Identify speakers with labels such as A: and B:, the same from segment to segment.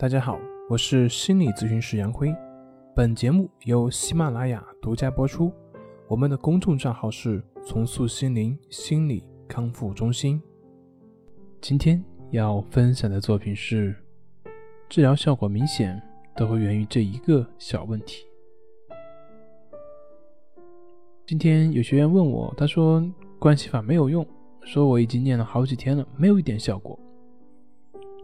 A: 大家好，我是心理咨询师杨辉。本节目由喜马拉雅独家播出。我们的公众账号是“重塑心灵心理康复中心”。今天要分享的作品是：治疗效果明显，都会源于这一个小问题。今天有学员问我，他说关系法没有用，说我已经念了好几天了，没有一点效果。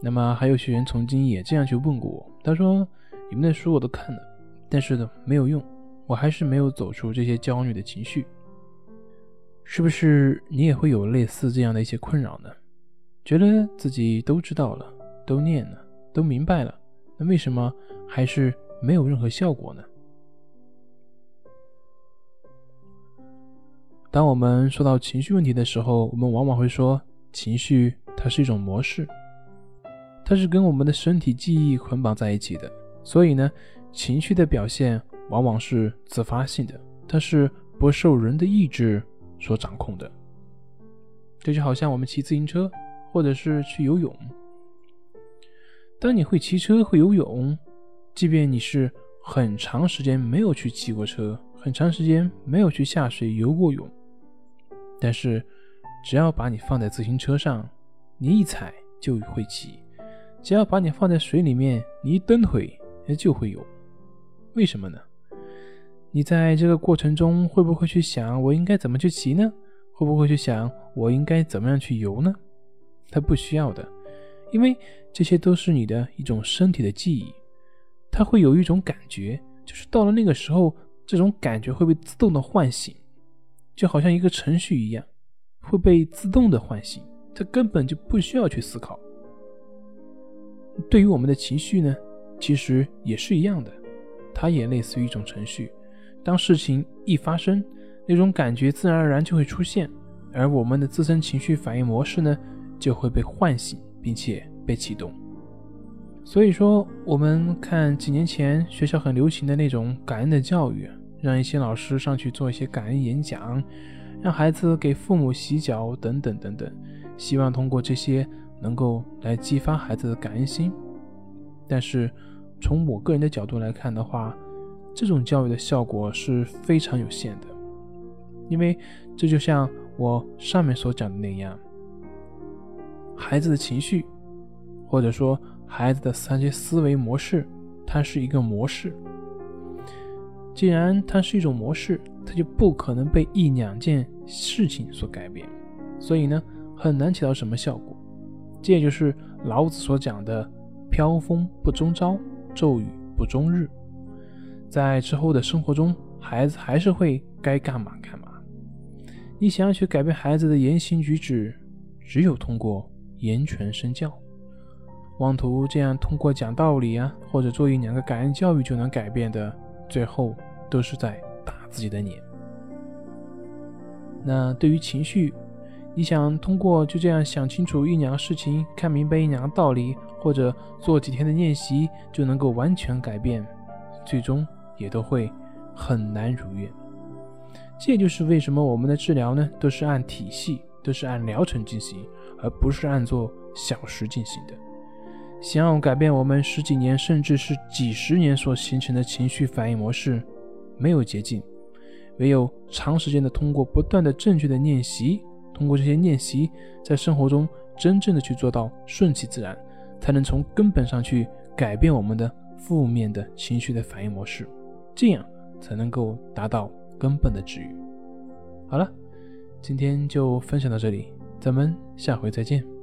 A: 那么还有学员曾经也这样去问过我，他说：“你们的书我都看了，但是呢没有用，我还是没有走出这些焦虑的情绪。是不是你也会有类似这样的一些困扰呢？觉得自己都知道了，都念了，都明白了，那为什么还是没有任何效果呢？当我们说到情绪问题的时候，我们往往会说，情绪它是一种模式。”它是跟我们的身体记忆捆绑在一起的，所以呢，情绪的表现往往是自发性的，它是不受人的意志所掌控的。这就好像我们骑自行车，或者是去游泳。当你会骑车、会游泳，即便你是很长时间没有去骑过车，很长时间没有去下水游过泳，但是只要把你放在自行车上，你一踩就会骑。只要把你放在水里面，你一蹬腿，它就会游。为什么呢？你在这个过程中会不会去想我应该怎么去骑呢？会不会去想我应该怎么样去游呢？它不需要的，因为这些都是你的一种身体的记忆，它会有一种感觉，就是到了那个时候，这种感觉会被自动的唤醒，就好像一个程序一样，会被自动的唤醒，它根本就不需要去思考。对于我们的情绪呢，其实也是一样的，它也类似于一种程序。当事情一发生，那种感觉自然而然就会出现，而我们的自身情绪反应模式呢，就会被唤醒，并且被启动。所以说，我们看几年前学校很流行的那种感恩的教育，让一些老师上去做一些感恩演讲，让孩子给父母洗脚等等等等，希望通过这些。能够来激发孩子的感恩心，但是从我个人的角度来看的话，这种教育的效果是非常有限的，因为这就像我上面所讲的那样，孩子的情绪，或者说孩子的三些思维模式，它是一个模式。既然它是一种模式，它就不可能被一两件事情所改变，所以呢，很难起到什么效果。这也就是老子所讲的“飘风不终朝，骤雨不终日”。在之后的生活中，孩子还是会该干嘛干嘛。你想要去改变孩子的言行举止，只有通过言传身教。妄图这样通过讲道理啊，或者做一两个感恩教育就能改变的，最后都是在打自己的脸。那对于情绪，你想通过就这样想清楚一两个事情，看明白一两个道理，或者做几天的练习就能够完全改变，最终也都会很难如愿。这就是为什么我们的治疗呢，都是按体系，都是按疗程进行，而不是按做小时进行的。想要改变我们十几年甚至是几十年所形成的情绪反应模式，没有捷径，唯有长时间的通过不断的正确的练习。通过这些练习，在生活中真正的去做到顺其自然，才能从根本上去改变我们的负面的情绪的反应模式，这样才能够达到根本的治愈。好了，今天就分享到这里，咱们下回再见。